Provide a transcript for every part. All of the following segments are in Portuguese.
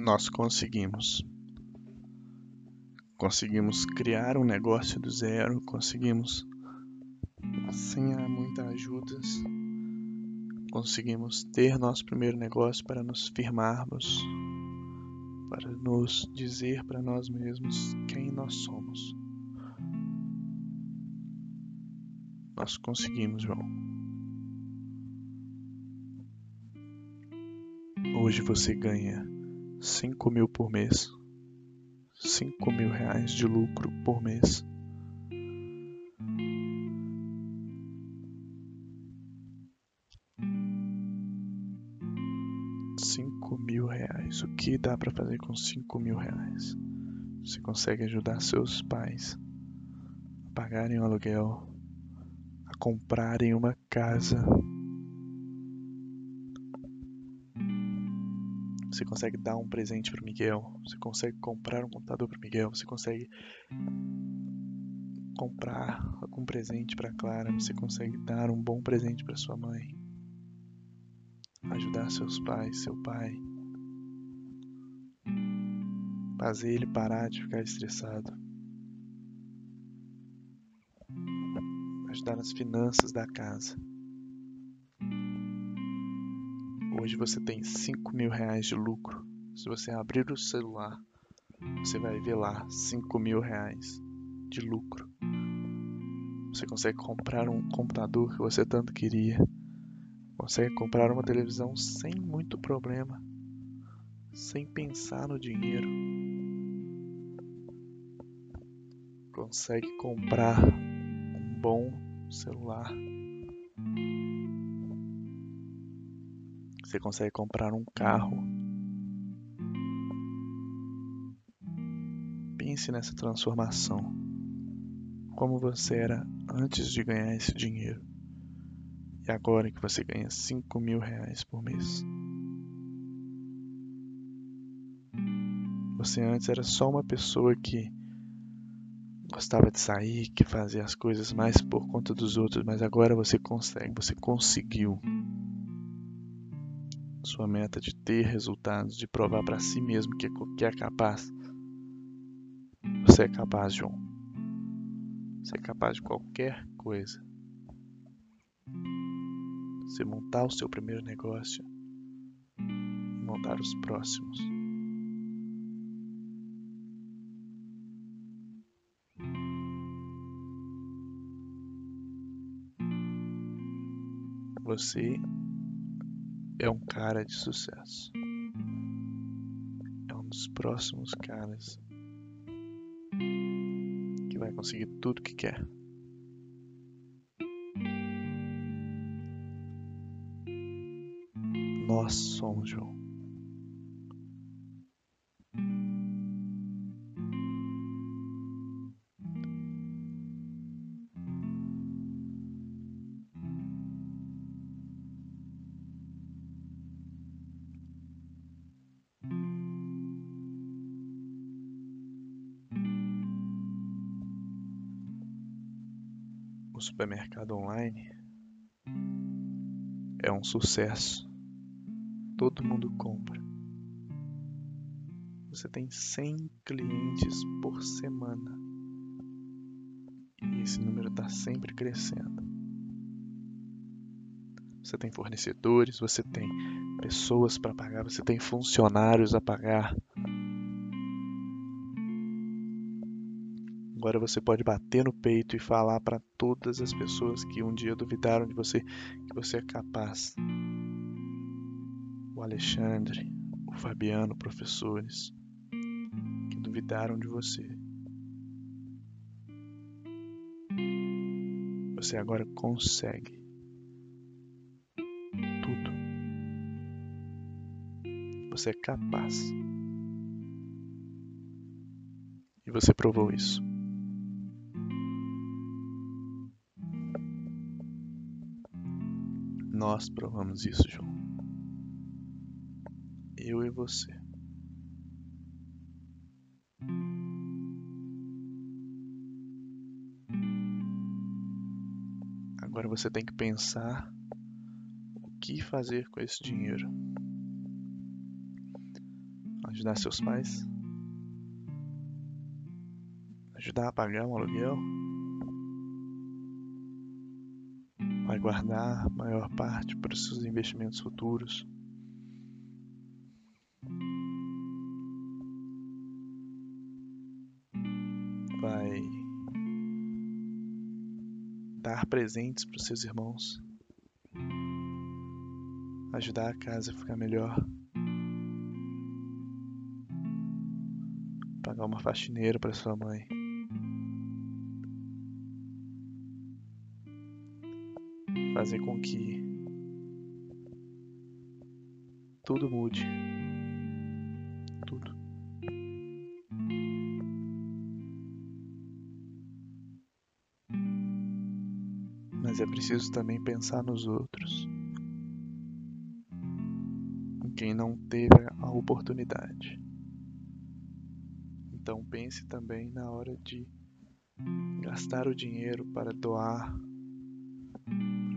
nós conseguimos. Conseguimos criar um negócio do zero, conseguimos, sem muitas ajudas, conseguimos ter nosso primeiro negócio para nos firmarmos, para nos dizer para nós mesmos quem nós somos. Nós conseguimos, João. Hoje você ganha 5 mil por mês, 5 mil reais de lucro por mês. Cinco mil reais. O que dá para fazer com cinco mil reais? Você consegue ajudar seus pais a pagarem o aluguel, a comprarem uma casa Você consegue dar um presente para Miguel. Você consegue comprar um computador para Miguel. Você consegue comprar algum presente para Clara. Você consegue dar um bom presente para sua mãe. Ajudar seus pais, seu pai. Fazer ele parar de ficar estressado. Ajudar nas finanças da casa. Hoje você tem 5 mil reais de lucro. Se você abrir o celular, você vai ver lá 5 mil reais de lucro. Você consegue comprar um computador que você tanto queria. Consegue comprar uma televisão sem muito problema. Sem pensar no dinheiro. Consegue comprar um bom celular Você consegue comprar um carro. Pense nessa transformação. Como você era antes de ganhar esse dinheiro. E agora que você ganha 5 mil reais por mês. Você antes era só uma pessoa que gostava de sair, que fazia as coisas mais por conta dos outros, mas agora você consegue, você conseguiu sua meta de ter resultados, de provar para si mesmo que, que é capaz. Você é capaz, João. Você é capaz de qualquer coisa. Você montar o seu primeiro negócio e montar os próximos. Você é um cara de sucesso. É um dos próximos caras que vai conseguir tudo que quer. Nós somos João. O supermercado online é um sucesso. Todo mundo compra. Você tem 100 clientes por semana. E esse número está sempre crescendo. Você tem fornecedores, você tem pessoas para pagar, você tem funcionários a pagar. Agora você pode bater no peito e falar para todas as pessoas que um dia duvidaram de você que você é capaz. O Alexandre, o Fabiano, professores que duvidaram de você. Você agora consegue tudo. Você é capaz. E você provou isso. Nós provamos isso, João. Eu e você. Agora você tem que pensar o que fazer com esse dinheiro. Ajudar seus pais? Ajudar a pagar um aluguel? Vai guardar a maior parte para os seus investimentos futuros? Vai dar presentes para os seus irmãos? Ajudar a casa a ficar melhor? pagar uma faxineira para sua mãe. Fazer com que tudo mude. Tudo. Mas é preciso também pensar nos outros. Em quem não teve a oportunidade. Então pense também na hora de gastar o dinheiro para doar,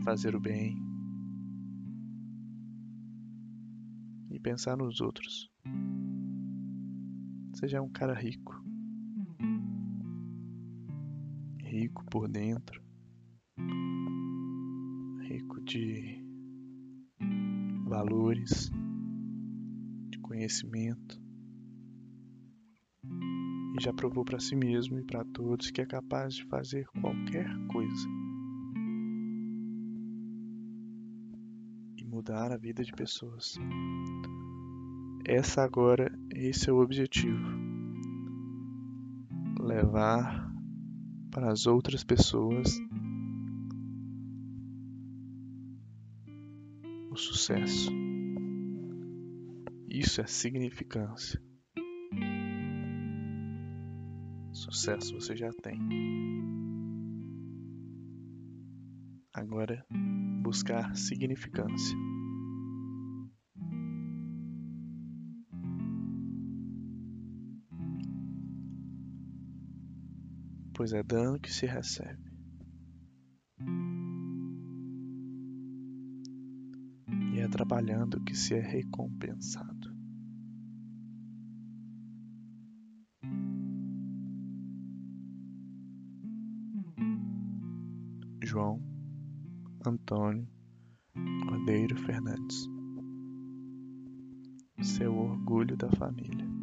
fazer o bem e pensar nos outros. Seja um cara rico, rico por dentro, rico de valores, de conhecimento. E já provou para si mesmo e para todos que é capaz de fazer qualquer coisa mudar a vida de pessoas. Essa agora, esse é o objetivo. Levar para as outras pessoas o sucesso. Isso é significância. Sucesso você já tem. Agora, buscar significância. Pois é dano que se recebe. E é trabalhando que se é recompensado. João Antônio Cordeiro Fernandes. Seu orgulho da família.